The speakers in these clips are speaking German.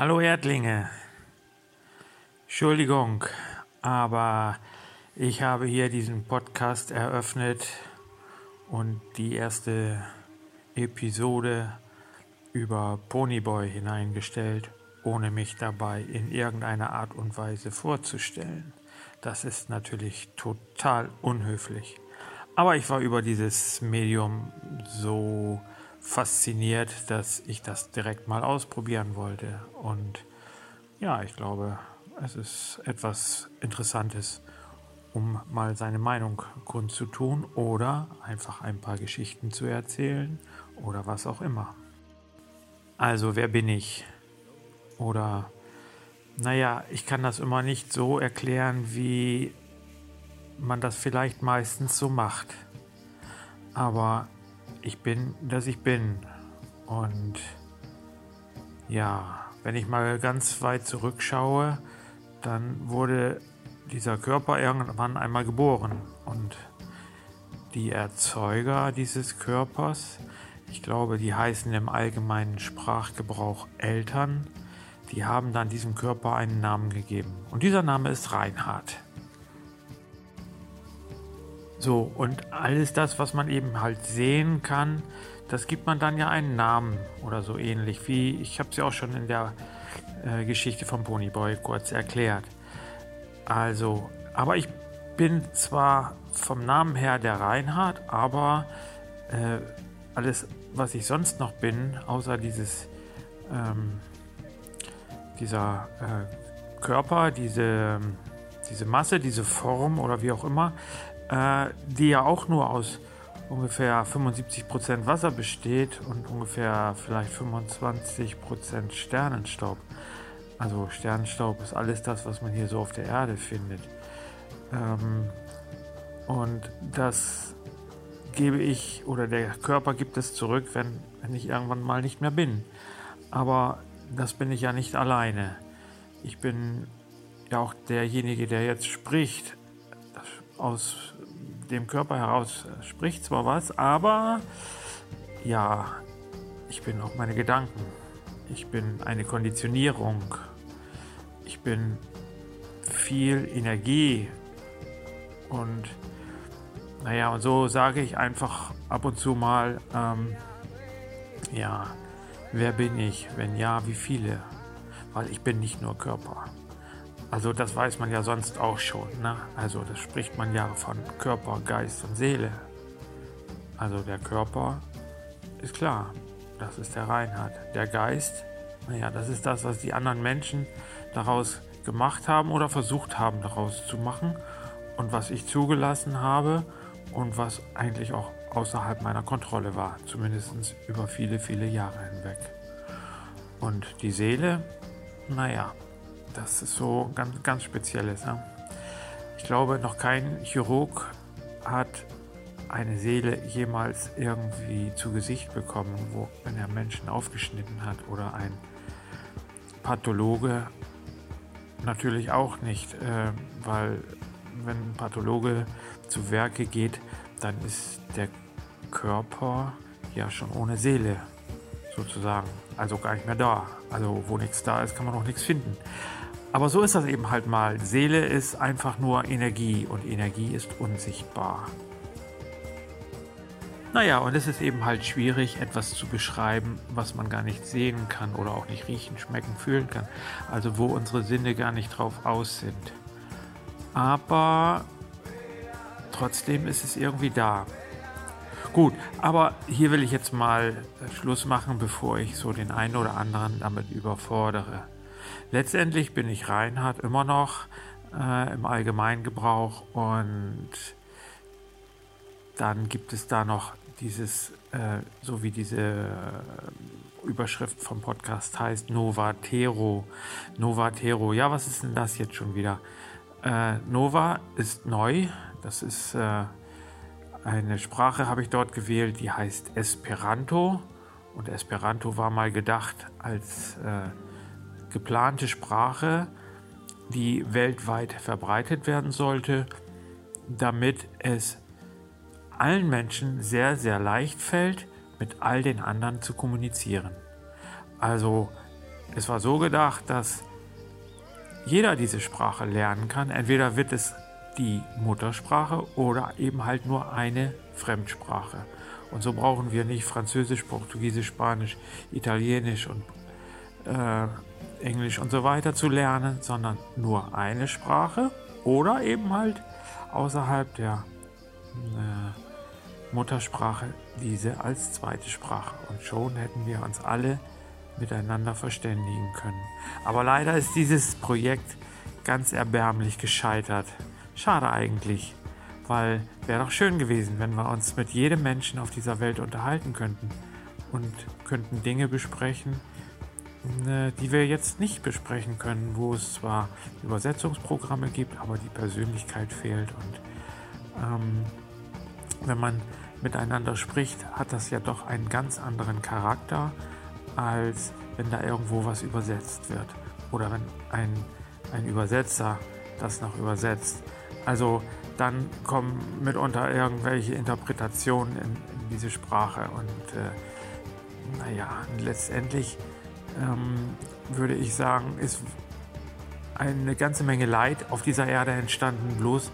Hallo Erdlinge. Entschuldigung, aber ich habe hier diesen Podcast eröffnet und die erste Episode über Ponyboy hineingestellt, ohne mich dabei in irgendeiner Art und Weise vorzustellen. Das ist natürlich total unhöflich. Aber ich war über dieses Medium so fasziniert, dass ich das direkt mal ausprobieren wollte. Und ja, ich glaube, es ist etwas Interessantes, um mal seine Meinung kundzutun oder einfach ein paar Geschichten zu erzählen oder was auch immer. Also, wer bin ich? Oder, naja, ich kann das immer nicht so erklären, wie man das vielleicht meistens so macht. Aber ich bin, dass ich bin. Und ja, wenn ich mal ganz weit zurückschaue, dann wurde dieser Körper irgendwann einmal geboren. Und die Erzeuger dieses Körpers, ich glaube, die heißen im allgemeinen Sprachgebrauch Eltern, die haben dann diesem Körper einen Namen gegeben. Und dieser Name ist Reinhard. So, und alles das, was man eben halt sehen kann, das gibt man dann ja einen Namen oder so ähnlich, wie ich habe es ja auch schon in der äh, Geschichte vom Ponyboy kurz erklärt. Also, aber ich bin zwar vom Namen her der Reinhard, aber äh, alles, was ich sonst noch bin, außer dieses, ähm, dieser äh, Körper, diese, diese Masse, diese Form oder wie auch immer, die ja auch nur aus ungefähr 75% Wasser besteht und ungefähr vielleicht 25% Sternenstaub. Also Sternenstaub ist alles das, was man hier so auf der Erde findet. Ähm, und das gebe ich oder der Körper gibt es zurück, wenn, wenn ich irgendwann mal nicht mehr bin. Aber das bin ich ja nicht alleine. Ich bin ja auch derjenige, der jetzt spricht, aus dem Körper heraus spricht zwar was, aber ja, ich bin auch meine Gedanken. Ich bin eine Konditionierung. Ich bin viel Energie. Und naja, und so sage ich einfach ab und zu mal, ähm, ja, wer bin ich? Wenn ja, wie viele? Weil ich bin nicht nur Körper. Also das weiß man ja sonst auch schon. Ne? Also das spricht man ja von Körper, Geist und Seele. Also der Körper ist klar, das ist der Reinhard. Der Geist, naja, das ist das, was die anderen Menschen daraus gemacht haben oder versucht haben daraus zu machen und was ich zugelassen habe und was eigentlich auch außerhalb meiner Kontrolle war, zumindest über viele, viele Jahre hinweg. Und die Seele, naja, das ist so ganz, ganz Spezielles. Ne? Ich glaube, noch kein Chirurg hat eine Seele jemals irgendwie zu Gesicht bekommen, wo, wenn er Menschen aufgeschnitten hat oder ein Pathologe natürlich auch nicht, äh, weil wenn ein Pathologe zu Werke geht, dann ist der Körper ja schon ohne Seele sozusagen, also gar nicht mehr da. Also wo nichts da ist, kann man auch nichts finden. Aber so ist das eben halt mal. Seele ist einfach nur Energie und Energie ist unsichtbar. Naja, und es ist eben halt schwierig, etwas zu beschreiben, was man gar nicht sehen kann oder auch nicht riechen, schmecken, fühlen kann. Also wo unsere Sinne gar nicht drauf aus sind. Aber trotzdem ist es irgendwie da. Gut, aber hier will ich jetzt mal Schluss machen, bevor ich so den einen oder anderen damit überfordere. Letztendlich bin ich Reinhard immer noch äh, im Allgemeingebrauch und dann gibt es da noch dieses, äh, so wie diese äh, Überschrift vom Podcast heißt, Novatero. Novatero, ja, was ist denn das jetzt schon wieder? Äh, Nova ist neu, das ist äh, eine Sprache, habe ich dort gewählt, die heißt Esperanto. Und Esperanto war mal gedacht als äh, geplante Sprache, die weltweit verbreitet werden sollte, damit es allen Menschen sehr, sehr leicht fällt, mit all den anderen zu kommunizieren. Also es war so gedacht, dass jeder diese Sprache lernen kann. Entweder wird es die Muttersprache oder eben halt nur eine Fremdsprache. Und so brauchen wir nicht Französisch, Portugiesisch, Spanisch, Italienisch und äh, Englisch und so weiter zu lernen, sondern nur eine Sprache oder eben halt außerhalb der äh, Muttersprache diese als zweite Sprache. Und schon hätten wir uns alle miteinander verständigen können. Aber leider ist dieses Projekt ganz erbärmlich gescheitert. Schade eigentlich, weil wäre doch schön gewesen, wenn wir uns mit jedem Menschen auf dieser Welt unterhalten könnten und könnten Dinge besprechen, die wir jetzt nicht besprechen können, wo es zwar Übersetzungsprogramme gibt, aber die Persönlichkeit fehlt. Und ähm, wenn man miteinander spricht, hat das ja doch einen ganz anderen Charakter, als wenn da irgendwo was übersetzt wird. Oder wenn ein, ein Übersetzer das noch übersetzt. Also dann kommen mitunter irgendwelche Interpretationen in, in diese Sprache. Und äh, naja, letztendlich ähm, würde ich sagen, ist eine ganze Menge Leid auf dieser Erde entstanden, bloß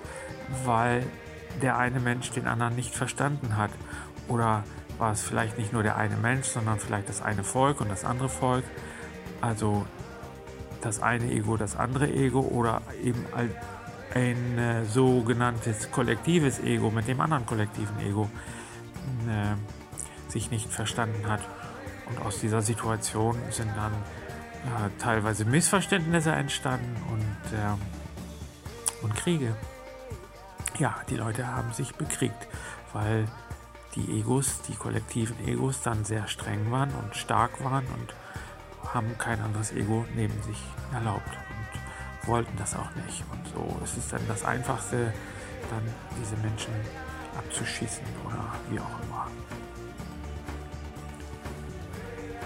weil der eine Mensch den anderen nicht verstanden hat. Oder war es vielleicht nicht nur der eine Mensch, sondern vielleicht das eine Volk und das andere Volk. Also das eine Ego, das andere Ego oder eben ein äh, sogenanntes kollektives Ego mit dem anderen kollektiven Ego äh, sich nicht verstanden hat. Und aus dieser Situation sind dann äh, teilweise Missverständnisse entstanden und, äh, und Kriege. Ja, die Leute haben sich bekriegt, weil die Egos, die kollektiven Egos dann sehr streng waren und stark waren und haben kein anderes Ego neben sich erlaubt und wollten das auch nicht. Und so ist es dann das Einfachste, dann diese Menschen abzuschießen oder wie auch immer.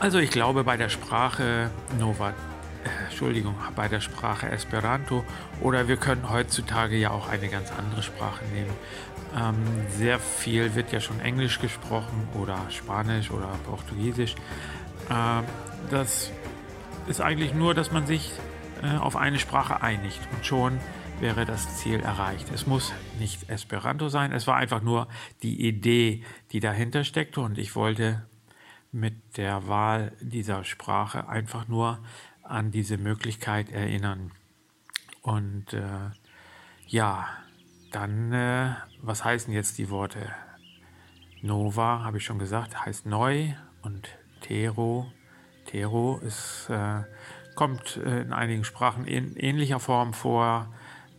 Also ich glaube bei der Sprache Nova, äh, Entschuldigung, bei der Sprache Esperanto oder wir können heutzutage ja auch eine ganz andere Sprache nehmen. Ähm, sehr viel wird ja schon Englisch gesprochen oder Spanisch oder Portugiesisch. Ähm, das ist eigentlich nur, dass man sich äh, auf eine Sprache einigt und schon wäre das Ziel erreicht. Es muss nicht Esperanto sein, es war einfach nur die Idee, die dahinter steckte und ich wollte mit der Wahl dieser Sprache einfach nur an diese Möglichkeit erinnern. Und äh, ja, dann, äh, was heißen jetzt die Worte? Nova, habe ich schon gesagt, heißt neu und Tero. Tero ist, äh, kommt äh, in einigen Sprachen in ähnlicher Form vor,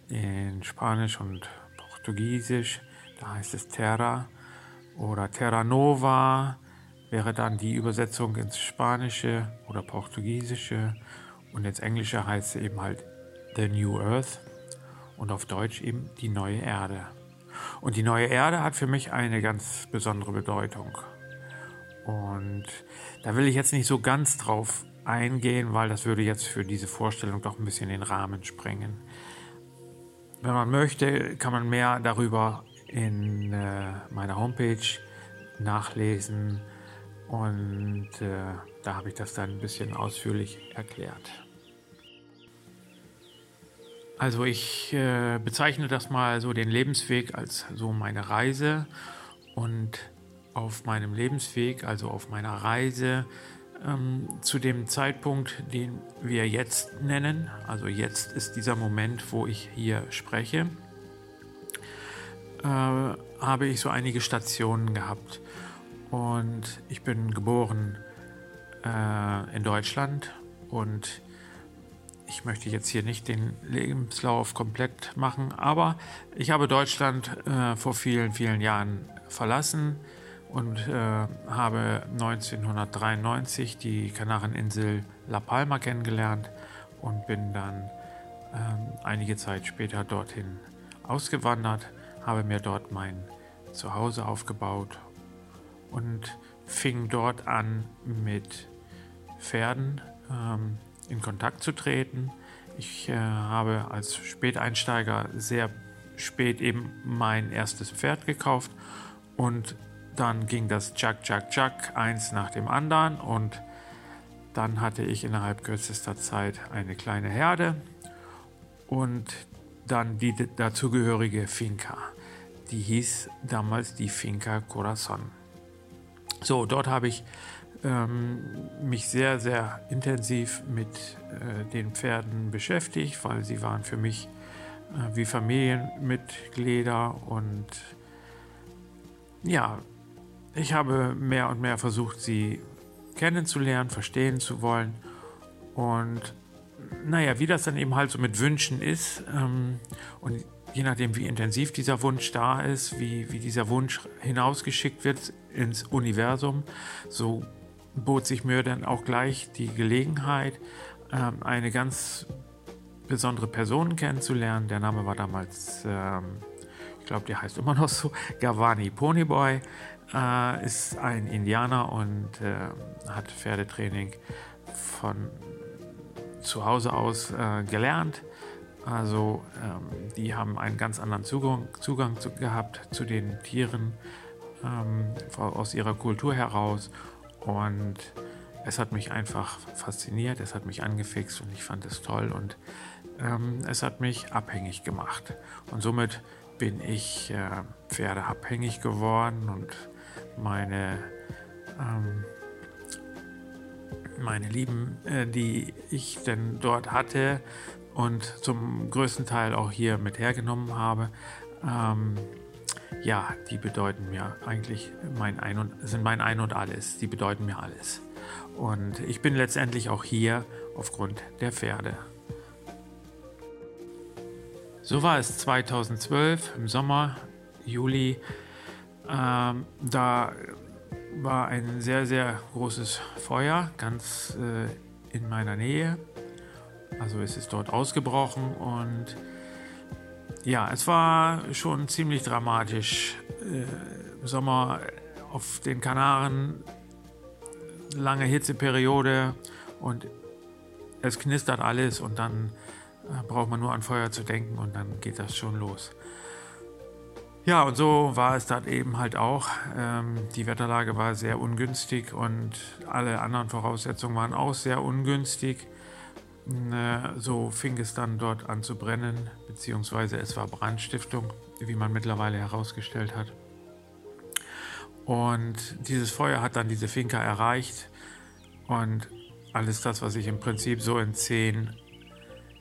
in Spanisch und Portugiesisch. Da heißt es Terra oder Terra Nova wäre dann die Übersetzung ins Spanische oder Portugiesische und ins Englische heißt es eben halt The New Earth und auf Deutsch eben die neue Erde. Und die neue Erde hat für mich eine ganz besondere Bedeutung. Und da will ich jetzt nicht so ganz drauf eingehen, weil das würde jetzt für diese Vorstellung doch ein bisschen den Rahmen sprengen. Wenn man möchte, kann man mehr darüber in äh, meiner Homepage nachlesen und äh, da habe ich das dann ein bisschen ausführlich erklärt. Also ich äh, bezeichne das mal so den Lebensweg als so meine Reise und auf meinem Lebensweg, also auf meiner Reise ähm, zu dem Zeitpunkt, den wir jetzt nennen, also jetzt ist dieser Moment, wo ich hier spreche, äh, habe ich so einige Stationen gehabt. Und ich bin geboren äh, in Deutschland. Und ich möchte jetzt hier nicht den Lebenslauf komplett machen, aber ich habe Deutschland äh, vor vielen, vielen Jahren verlassen und äh, habe 1993 die Kanareninsel La Palma kennengelernt und bin dann ähm, einige Zeit später dorthin ausgewandert, habe mir dort mein Zuhause aufgebaut und fing dort an, mit Pferden ähm, in Kontakt zu treten. Ich äh, habe als Späteinsteiger sehr spät eben mein erstes Pferd gekauft und dann ging das Jack, Jack, Jack eins nach dem anderen und Dann hatte ich innerhalb kürzester Zeit eine kleine Herde und dann die dazugehörige Finca. Die hieß damals die Finca Corazon. So, dort habe ich ähm, mich sehr, sehr intensiv mit äh, den Pferden beschäftigt, weil sie waren für mich äh, wie Familienmitglieder und ja, ich habe mehr und mehr versucht, sie kennenzulernen, verstehen zu wollen und naja, wie das dann eben halt so mit Wünschen ist ähm, und je nachdem, wie intensiv dieser Wunsch da ist, wie, wie dieser Wunsch hinausgeschickt wird ins Universum, so bot sich mir dann auch gleich die Gelegenheit, ähm, eine ganz besondere Person kennenzulernen. Der Name war damals, ähm, ich glaube, der heißt immer noch so, Gavani Ponyboy, äh, ist ein Indianer und äh, hat Pferdetraining von zu Hause aus äh, gelernt. Also ähm, die haben einen ganz anderen Zugang, Zugang zu, gehabt zu den Tieren ähm, aus ihrer Kultur heraus und es hat mich einfach fasziniert, es hat mich angefixt und ich fand es toll und ähm, es hat mich abhängig gemacht. Und somit bin ich äh, pferdeabhängig geworden und meine, ähm, meine Lieben, äh, die ich denn dort hatte und zum größten Teil auch hier mit hergenommen habe, ähm, ja, die bedeuten mir eigentlich mein Ein und, sind mein Ein und alles. Die bedeuten mir alles. Und ich bin letztendlich auch hier aufgrund der Pferde. So war es 2012 im Sommer, Juli. Ähm, da war ein sehr, sehr großes Feuer ganz äh, in meiner Nähe. Also es ist dort ausgebrochen und ja, es war schon ziemlich dramatisch. Äh, Sommer auf den Kanaren, lange Hitzeperiode und es knistert alles und dann äh, braucht man nur an Feuer zu denken und dann geht das schon los. Ja, und so war es dann eben halt auch. Ähm, die Wetterlage war sehr ungünstig und alle anderen Voraussetzungen waren auch sehr ungünstig. So fing es dann dort an zu brennen, beziehungsweise es war Brandstiftung, wie man mittlerweile herausgestellt hat. Und dieses Feuer hat dann diese Finca erreicht und alles das, was ich im Prinzip so in zehn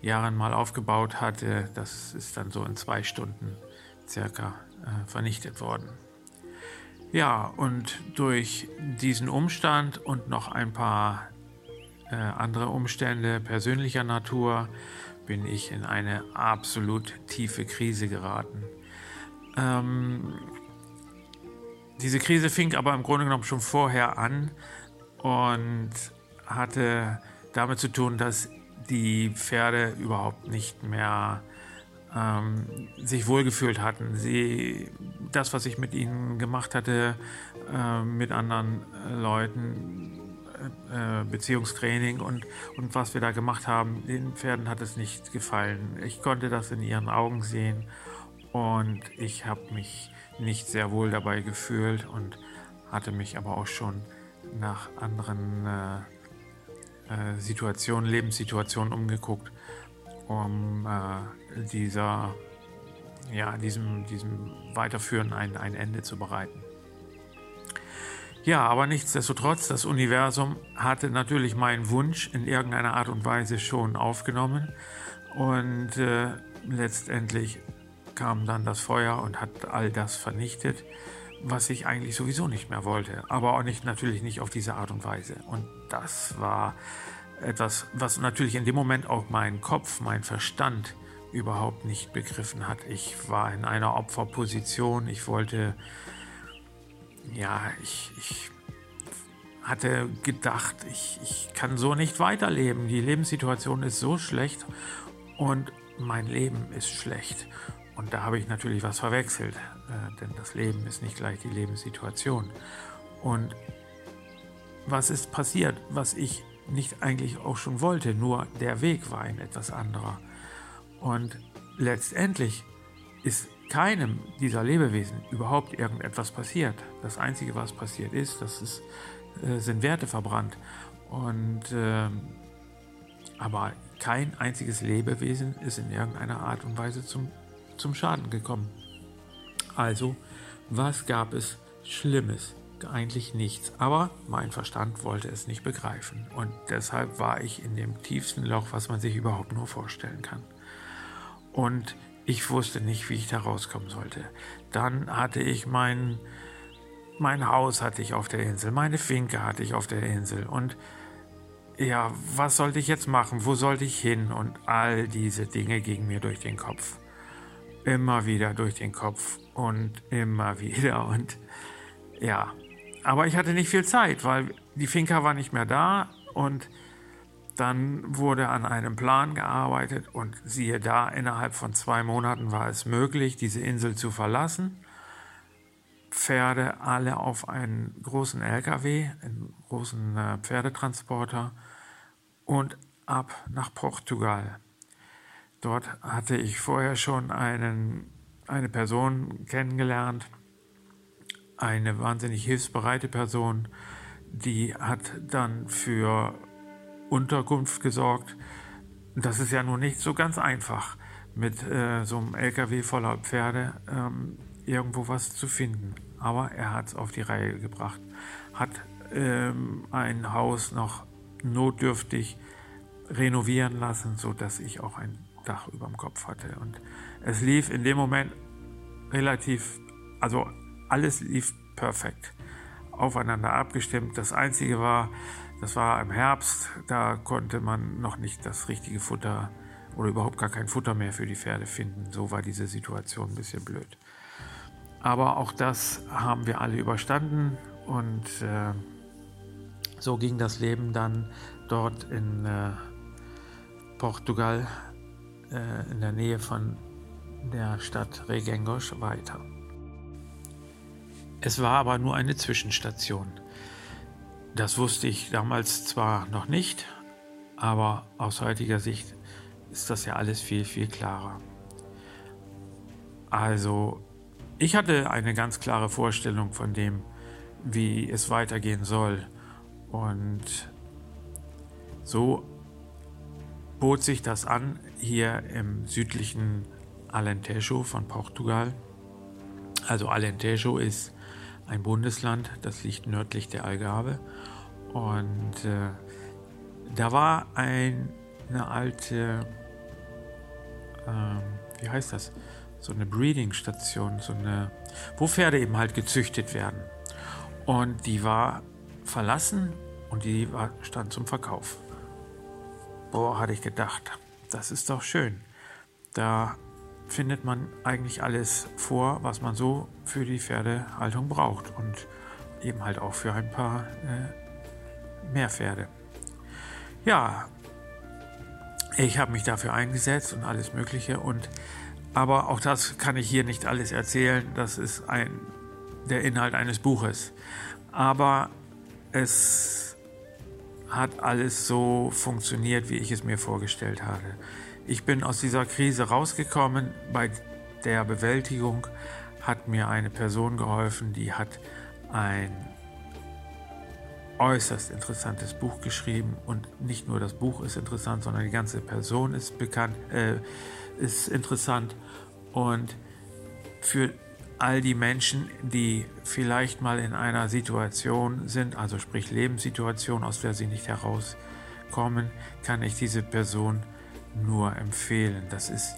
Jahren mal aufgebaut hatte, das ist dann so in zwei Stunden circa äh, vernichtet worden. Ja, und durch diesen Umstand und noch ein paar äh, andere Umstände persönlicher Natur bin ich in eine absolut tiefe Krise geraten. Ähm, diese Krise fing aber im Grunde genommen schon vorher an und hatte damit zu tun, dass die Pferde überhaupt nicht mehr ähm, sich wohlgefühlt hatten. Sie, das, was ich mit ihnen gemacht hatte, äh, mit anderen äh, Leuten, äh, Beziehungstraining und, und was wir da gemacht haben, den Pferden hat es nicht gefallen. Ich konnte das in ihren Augen sehen und ich habe mich nicht sehr wohl dabei gefühlt und hatte mich aber auch schon nach anderen äh, äh, Situationen, Lebenssituationen umgeguckt, um äh, dieser, ja, diesem, diesem Weiterführen ein, ein Ende zu bereiten. Ja, aber nichtsdestotrotz, das Universum hatte natürlich meinen Wunsch in irgendeiner Art und Weise schon aufgenommen und äh, letztendlich kam dann das Feuer und hat all das vernichtet, was ich eigentlich sowieso nicht mehr wollte, aber auch nicht natürlich nicht auf diese Art und Weise. Und das war etwas, was natürlich in dem Moment auch mein Kopf, mein Verstand überhaupt nicht begriffen hat. Ich war in einer Opferposition, ich wollte ja, ich, ich hatte gedacht, ich, ich kann so nicht weiterleben. Die Lebenssituation ist so schlecht und mein Leben ist schlecht. Und da habe ich natürlich was verwechselt, äh, denn das Leben ist nicht gleich die Lebenssituation. Und was ist passiert, was ich nicht eigentlich auch schon wollte, nur der Weg war ein etwas anderer. Und letztendlich ist keinem dieser Lebewesen überhaupt irgendetwas passiert. Das Einzige, was passiert ist, das ist, äh, sind Werte verbrannt. Und äh, aber kein einziges Lebewesen ist in irgendeiner Art und Weise zum, zum Schaden gekommen. Also, was gab es Schlimmes? Eigentlich nichts. Aber mein Verstand wollte es nicht begreifen. Und deshalb war ich in dem tiefsten Loch, was man sich überhaupt nur vorstellen kann. Und ich wusste nicht, wie ich da rauskommen sollte. Dann hatte ich mein, mein Haus hatte ich auf der Insel, meine Finke hatte ich auf der Insel und ja, was sollte ich jetzt machen? Wo sollte ich hin? Und all diese Dinge gingen mir durch den Kopf. Immer wieder durch den Kopf und immer wieder. Und ja, aber ich hatte nicht viel Zeit, weil die Finca war nicht mehr da und dann wurde an einem Plan gearbeitet und siehe da, innerhalb von zwei Monaten war es möglich, diese Insel zu verlassen. Pferde alle auf einen großen LKW, einen großen äh, Pferdetransporter und ab nach Portugal. Dort hatte ich vorher schon einen, eine Person kennengelernt, eine wahnsinnig hilfsbereite Person, die hat dann für Unterkunft gesorgt. Das ist ja nun nicht so ganz einfach, mit äh, so einem LKW voller Pferde ähm, irgendwo was zu finden. Aber er hat es auf die Reihe gebracht, hat ähm, ein Haus noch notdürftig renovieren lassen, sodass ich auch ein Dach über dem Kopf hatte. Und es lief in dem Moment relativ, also alles lief perfekt, aufeinander abgestimmt. Das Einzige war, das war im Herbst, da konnte man noch nicht das richtige Futter oder überhaupt gar kein Futter mehr für die Pferde finden. So war diese Situation ein bisschen blöd. Aber auch das haben wir alle überstanden und äh, so ging das Leben dann dort in äh, Portugal äh, in der Nähe von der Stadt Regengos weiter. Es war aber nur eine Zwischenstation. Das wusste ich damals zwar noch nicht, aber aus heutiger Sicht ist das ja alles viel, viel klarer. Also, ich hatte eine ganz klare Vorstellung von dem, wie es weitergehen soll. Und so bot sich das an hier im südlichen Alentejo von Portugal. Also Alentejo ist ein Bundesland, das liegt nördlich der Algarve. Und äh, da war ein, eine alte, äh, wie heißt das, so eine Breeding-Station, so eine, wo Pferde eben halt gezüchtet werden. Und die war verlassen und die war, stand zum Verkauf. Boah, hatte ich gedacht, das ist doch schön. Da findet man eigentlich alles vor, was man so für die Pferdehaltung braucht und eben halt auch für ein paar äh, mehr Pferde. Ja, ich habe mich dafür eingesetzt und alles Mögliche und aber auch das kann ich hier nicht alles erzählen. Das ist ein, der Inhalt eines Buches. Aber es hat alles so funktioniert, wie ich es mir vorgestellt hatte. Ich bin aus dieser Krise rausgekommen. Bei der Bewältigung hat mir eine Person geholfen, die hat ein äußerst interessantes Buch geschrieben und nicht nur das Buch ist interessant, sondern die ganze Person ist bekannt, äh, ist interessant und für all die Menschen, die vielleicht mal in einer Situation sind, also sprich Lebenssituation, aus der sie nicht herauskommen, kann ich diese Person nur empfehlen. Das ist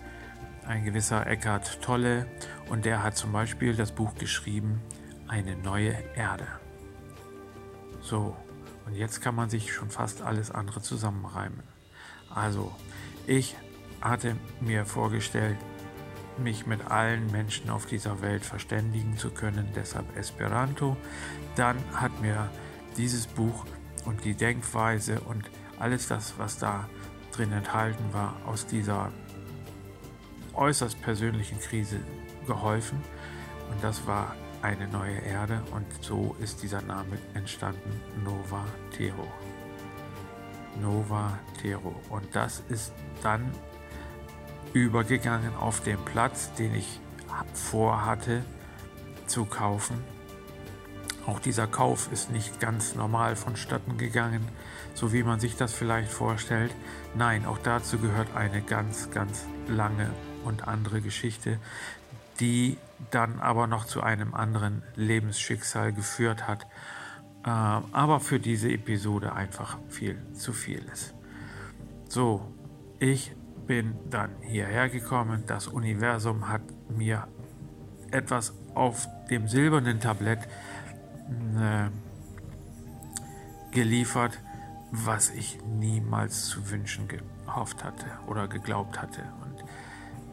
ein gewisser Eckhart Tolle und der hat zum Beispiel das Buch geschrieben, Eine neue Erde. So, und jetzt kann man sich schon fast alles andere zusammenreimen. Also, ich hatte mir vorgestellt, mich mit allen Menschen auf dieser Welt verständigen zu können, deshalb Esperanto. Dann hat mir dieses Buch und die Denkweise und alles das, was da drin enthalten war, aus dieser äußerst persönlichen Krise geholfen. Und das war eine neue Erde und so ist dieser Name entstanden, Nova Tero. Nova Tero. Und das ist dann übergegangen auf den Platz, den ich vorhatte zu kaufen. Auch dieser Kauf ist nicht ganz normal vonstatten gegangen, so wie man sich das vielleicht vorstellt. Nein, auch dazu gehört eine ganz, ganz lange und andere Geschichte, die dann aber noch zu einem anderen Lebensschicksal geführt hat, äh, aber für diese Episode einfach viel zu viel ist. So, ich bin dann hierher gekommen. Das Universum hat mir etwas auf dem silbernen Tablett äh, geliefert, was ich niemals zu wünschen gehofft hatte oder geglaubt hatte. Und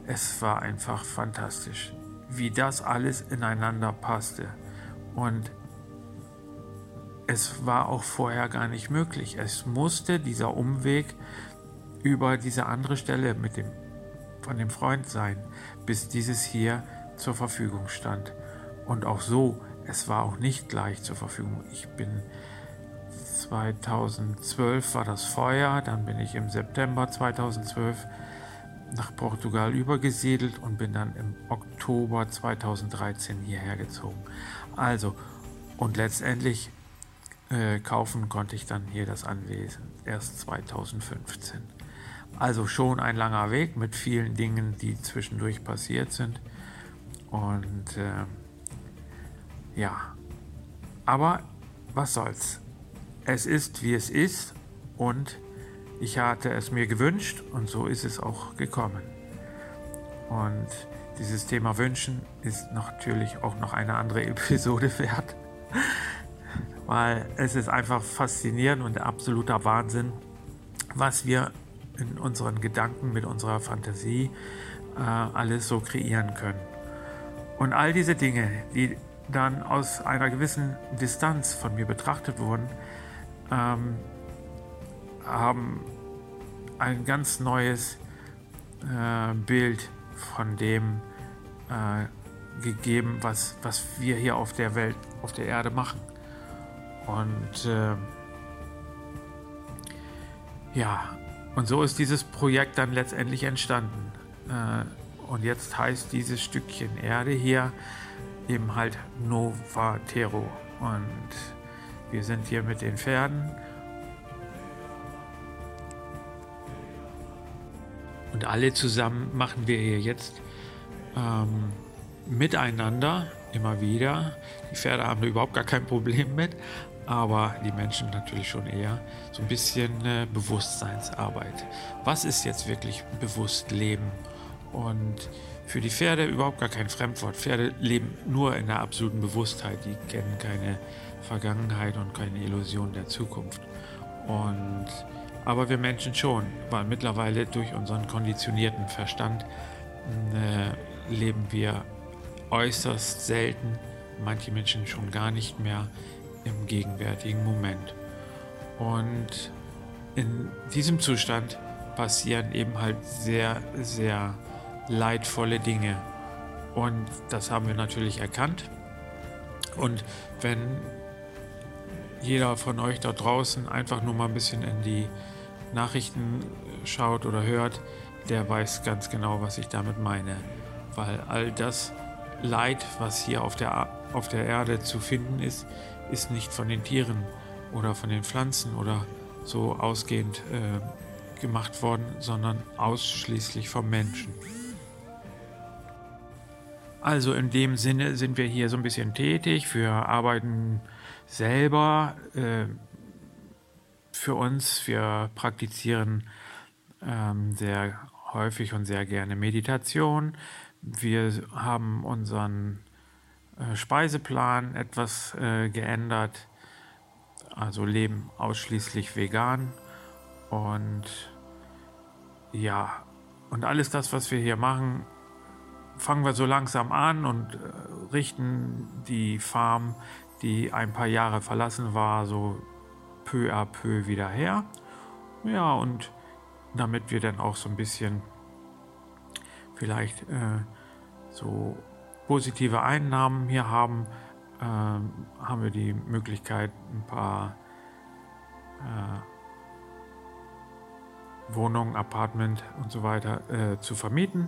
es war einfach fantastisch, wie das alles ineinander passte. Und es war auch vorher gar nicht möglich. Es musste dieser Umweg über diese andere Stelle mit dem, von dem Freund sein, bis dieses hier zur Verfügung stand. Und auch so, es war auch nicht gleich zur Verfügung. Ich bin 2012 war das Feuer, dann bin ich im September 2012 nach Portugal übergesiedelt und bin dann im Oktober 2013 hierher gezogen. Also, und letztendlich äh, kaufen konnte ich dann hier das Anwesen erst 2015. Also schon ein langer Weg mit vielen Dingen, die zwischendurch passiert sind. Und äh, ja, aber was soll's. Es ist, wie es ist und ich hatte es mir gewünscht und so ist es auch gekommen. Und dieses Thema Wünschen ist natürlich auch noch eine andere Episode wert, weil es ist einfach faszinierend und absoluter Wahnsinn, was wir in unseren Gedanken, mit unserer Fantasie äh, alles so kreieren können. Und all diese Dinge, die dann aus einer gewissen Distanz von mir betrachtet wurden, ähm, haben ein ganz neues äh, Bild von dem äh, gegeben, was, was wir hier auf der Welt, auf der Erde machen. Und äh, ja, und so ist dieses Projekt dann letztendlich entstanden. Äh, und jetzt heißt dieses Stückchen Erde hier eben halt Nova Tero. Und wir sind hier mit den Pferden. Und alle zusammen machen wir hier jetzt ähm, miteinander immer wieder. Die Pferde haben da überhaupt gar kein Problem mit, aber die Menschen natürlich schon eher so ein bisschen äh, Bewusstseinsarbeit. Was ist jetzt wirklich bewusst Leben? Und für die Pferde überhaupt gar kein Fremdwort. Pferde leben nur in der absoluten Bewusstheit. Die kennen keine Vergangenheit und keine Illusion der Zukunft. Und, aber wir Menschen schon, weil mittlerweile durch unseren konditionierten Verstand äh, leben wir äußerst selten, manche Menschen schon gar nicht mehr im gegenwärtigen Moment. Und in diesem Zustand passieren eben halt sehr, sehr leidvolle Dinge. Und das haben wir natürlich erkannt. Und wenn jeder von euch da draußen einfach nur mal ein bisschen in die Nachrichten schaut oder hört, der weiß ganz genau, was ich damit meine. Weil all das Leid, was hier auf der, auf der Erde zu finden ist, ist nicht von den Tieren oder von den Pflanzen oder so ausgehend äh, gemacht worden, sondern ausschließlich vom Menschen. Also in dem Sinne sind wir hier so ein bisschen tätig. Wir arbeiten selber äh, für uns. Wir praktizieren ähm, sehr häufig und sehr gerne Meditation. Wir haben unseren äh, Speiseplan etwas äh, geändert. Also leben ausschließlich vegan. Und ja, und alles das, was wir hier machen, fangen wir so langsam an und äh, richten die Farm, die ein paar Jahre verlassen war, so peu à peu wieder her. Ja, und damit wir dann auch so ein bisschen vielleicht äh, so positive Einnahmen hier haben, äh, haben wir die Möglichkeit, ein paar äh, Wohnungen, Apartment und so weiter äh, zu vermieten.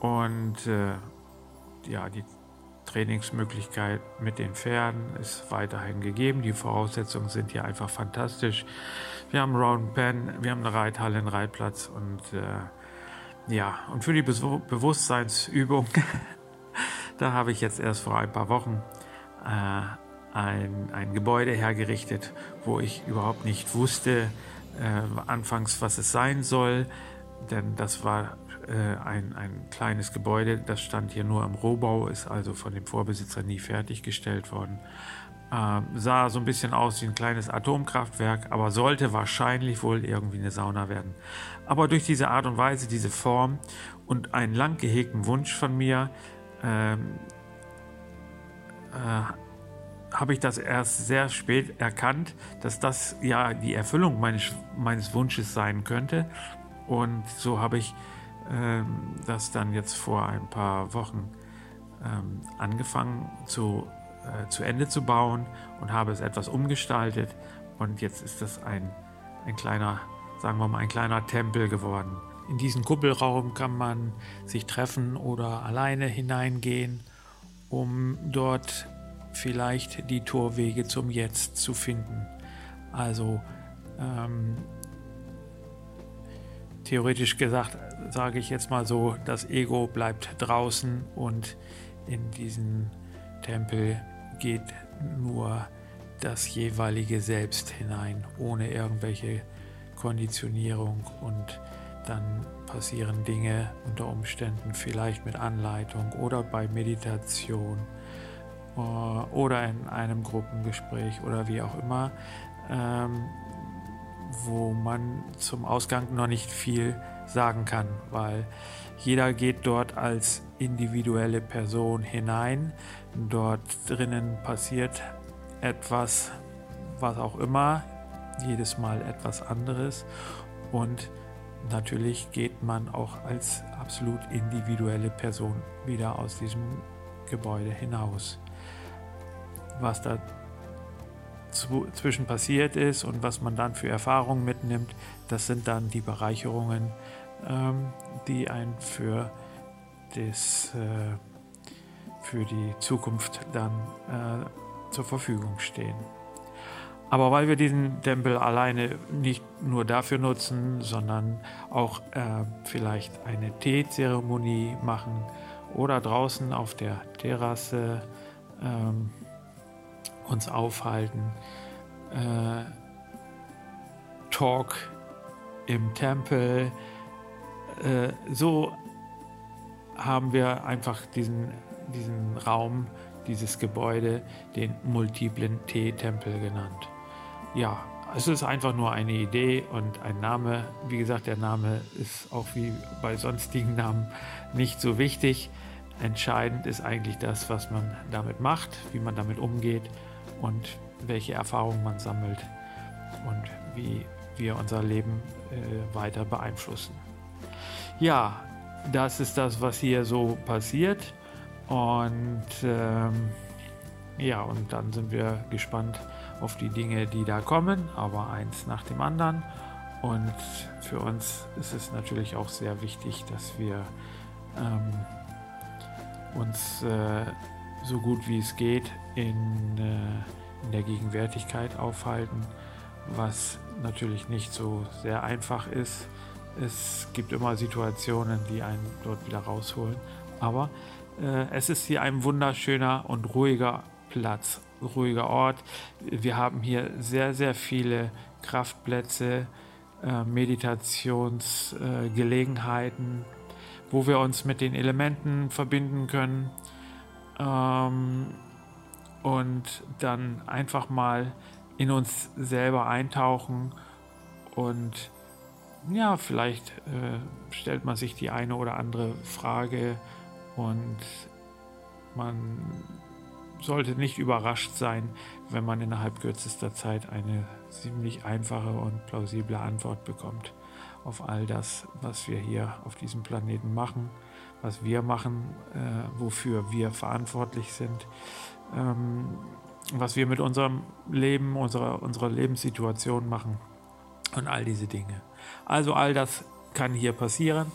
Und äh, ja, die Trainingsmöglichkeit mit den Pferden ist weiterhin gegeben. Die Voraussetzungen sind hier einfach fantastisch. Wir haben Round Pen, wir haben eine Reithalle, einen Reitplatz und äh, ja, und für die Be Bewusstseinsübung, da habe ich jetzt erst vor ein paar Wochen äh, ein, ein Gebäude hergerichtet, wo ich überhaupt nicht wusste äh, anfangs, was es sein soll, denn das war ein, ein kleines Gebäude, das stand hier nur im Rohbau, ist also von dem Vorbesitzer nie fertiggestellt worden. Ähm, sah so ein bisschen aus wie ein kleines Atomkraftwerk, aber sollte wahrscheinlich wohl irgendwie eine Sauna werden. Aber durch diese Art und Weise, diese Form und einen lang gehegten Wunsch von mir, ähm, äh, habe ich das erst sehr spät erkannt, dass das ja die Erfüllung meines, meines Wunsches sein könnte. Und so habe ich ähm, das dann jetzt vor ein paar Wochen ähm, angefangen zu, äh, zu Ende zu bauen und habe es etwas umgestaltet. Und jetzt ist das ein, ein kleiner, sagen wir mal, ein kleiner Tempel geworden. In diesen Kuppelraum kann man sich treffen oder alleine hineingehen, um dort vielleicht die Torwege zum Jetzt zu finden. Also ähm, theoretisch gesagt, sage ich jetzt mal so, das Ego bleibt draußen und in diesen Tempel geht nur das jeweilige Selbst hinein, ohne irgendwelche Konditionierung. Und dann passieren Dinge unter Umständen vielleicht mit Anleitung oder bei Meditation äh, oder in einem Gruppengespräch oder wie auch immer, ähm, wo man zum Ausgang noch nicht viel sagen kann, weil jeder geht dort als individuelle Person hinein. Dort drinnen passiert etwas, was auch immer, jedes Mal etwas anderes und natürlich geht man auch als absolut individuelle Person wieder aus diesem Gebäude hinaus. Was da zwischen passiert ist und was man dann für Erfahrungen mitnimmt, das sind dann die Bereicherungen, ähm, die einen für, das, äh, für die Zukunft dann äh, zur Verfügung stehen. Aber weil wir diesen Tempel alleine nicht nur dafür nutzen, sondern auch äh, vielleicht eine Teezeremonie machen oder draußen auf der Terrasse ähm, uns aufhalten. Äh, Talk im Tempel. Äh, so haben wir einfach diesen, diesen Raum, dieses Gebäude, den multiplen T-Tempel genannt. Ja, es ist einfach nur eine Idee und ein Name. Wie gesagt, der Name ist auch wie bei sonstigen Namen nicht so wichtig. Entscheidend ist eigentlich das, was man damit macht, wie man damit umgeht und welche Erfahrungen man sammelt und wie wir unser Leben äh, weiter beeinflussen. Ja, das ist das, was hier so passiert. Und ähm, ja, und dann sind wir gespannt auf die Dinge, die da kommen, aber eins nach dem anderen. Und für uns ist es natürlich auch sehr wichtig, dass wir ähm, uns äh, so gut wie es geht in, äh, in der Gegenwärtigkeit aufhalten, was natürlich nicht so sehr einfach ist. Es gibt immer Situationen, die einen dort wieder rausholen. Aber äh, es ist hier ein wunderschöner und ruhiger Platz, ruhiger Ort. Wir haben hier sehr, sehr viele Kraftplätze, äh, Meditationsgelegenheiten, äh, wo wir uns mit den Elementen verbinden können ähm, und dann einfach mal in uns selber eintauchen und ja, vielleicht äh, stellt man sich die eine oder andere Frage und man sollte nicht überrascht sein, wenn man innerhalb kürzester Zeit eine ziemlich einfache und plausible Antwort bekommt auf all das, was wir hier auf diesem Planeten machen was wir machen, äh, wofür wir verantwortlich sind, ähm, was wir mit unserem Leben, unserer, unserer Lebenssituation machen und all diese Dinge. Also all das kann hier passieren,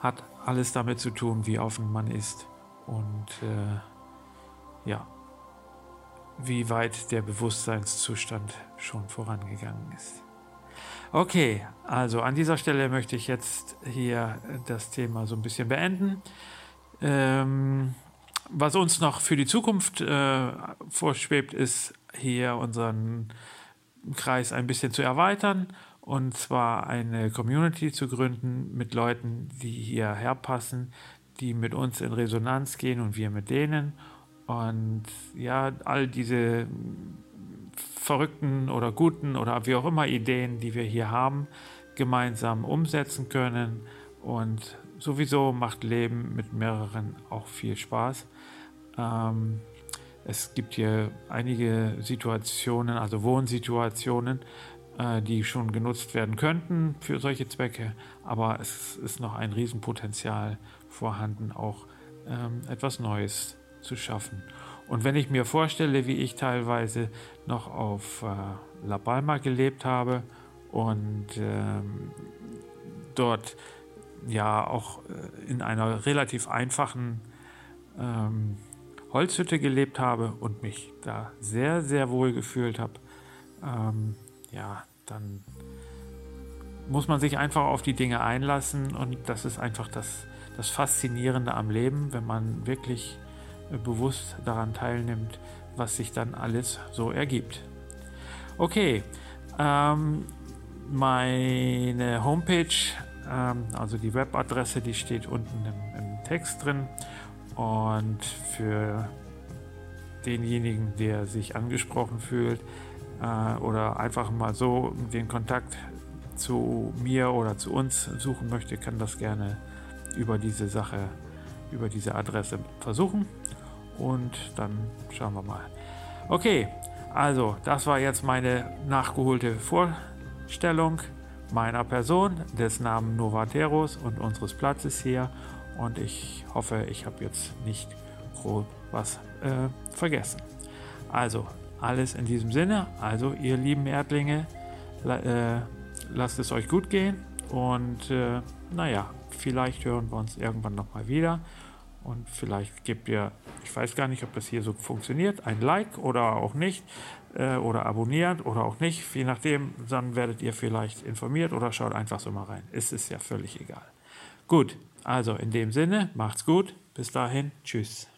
hat alles damit zu tun, wie offen man ist und äh, ja, wie weit der Bewusstseinszustand schon vorangegangen ist. Okay, also an dieser Stelle möchte ich jetzt hier das Thema so ein bisschen beenden. Ähm, was uns noch für die Zukunft äh, vorschwebt, ist hier unseren Kreis ein bisschen zu erweitern und zwar eine Community zu gründen mit Leuten, die hierher passen, die mit uns in Resonanz gehen und wir mit denen. Und ja, all diese verrückten oder guten oder wie auch immer Ideen, die wir hier haben, gemeinsam umsetzen können. Und sowieso macht Leben mit mehreren auch viel Spaß. Ähm, es gibt hier einige Situationen, also Wohnsituationen, äh, die schon genutzt werden könnten für solche Zwecke, aber es ist noch ein Riesenpotenzial vorhanden, auch ähm, etwas Neues zu schaffen. Und wenn ich mir vorstelle, wie ich teilweise noch auf äh, La Palma gelebt habe und ähm, dort ja auch äh, in einer relativ einfachen ähm, Holzhütte gelebt habe und mich da sehr, sehr wohl gefühlt habe, ähm, ja, dann muss man sich einfach auf die Dinge einlassen und das ist einfach das, das Faszinierende am Leben, wenn man wirklich bewusst daran teilnimmt, was sich dann alles so ergibt. Okay, ähm, meine Homepage, ähm, also die Webadresse, die steht unten im, im Text drin. Und für denjenigen, der sich angesprochen fühlt äh, oder einfach mal so den Kontakt zu mir oder zu uns suchen möchte, kann das gerne über diese Sache, über diese Adresse versuchen. Und dann schauen wir mal. Okay, also das war jetzt meine nachgeholte Vorstellung meiner Person, des Namen Novateros und unseres Platzes hier und ich hoffe, ich habe jetzt nicht grob was äh, vergessen. Also, alles in diesem Sinne. Also, ihr lieben Erdlinge, äh, lasst es euch gut gehen und äh, naja, vielleicht hören wir uns irgendwann nochmal wieder. Und vielleicht gebt ihr, ich weiß gar nicht, ob das hier so funktioniert, ein Like oder auch nicht. Äh, oder abonniert oder auch nicht. Je nachdem, dann werdet ihr vielleicht informiert oder schaut einfach so mal rein. Es ist ja völlig egal. Gut, also in dem Sinne, macht's gut. Bis dahin, tschüss.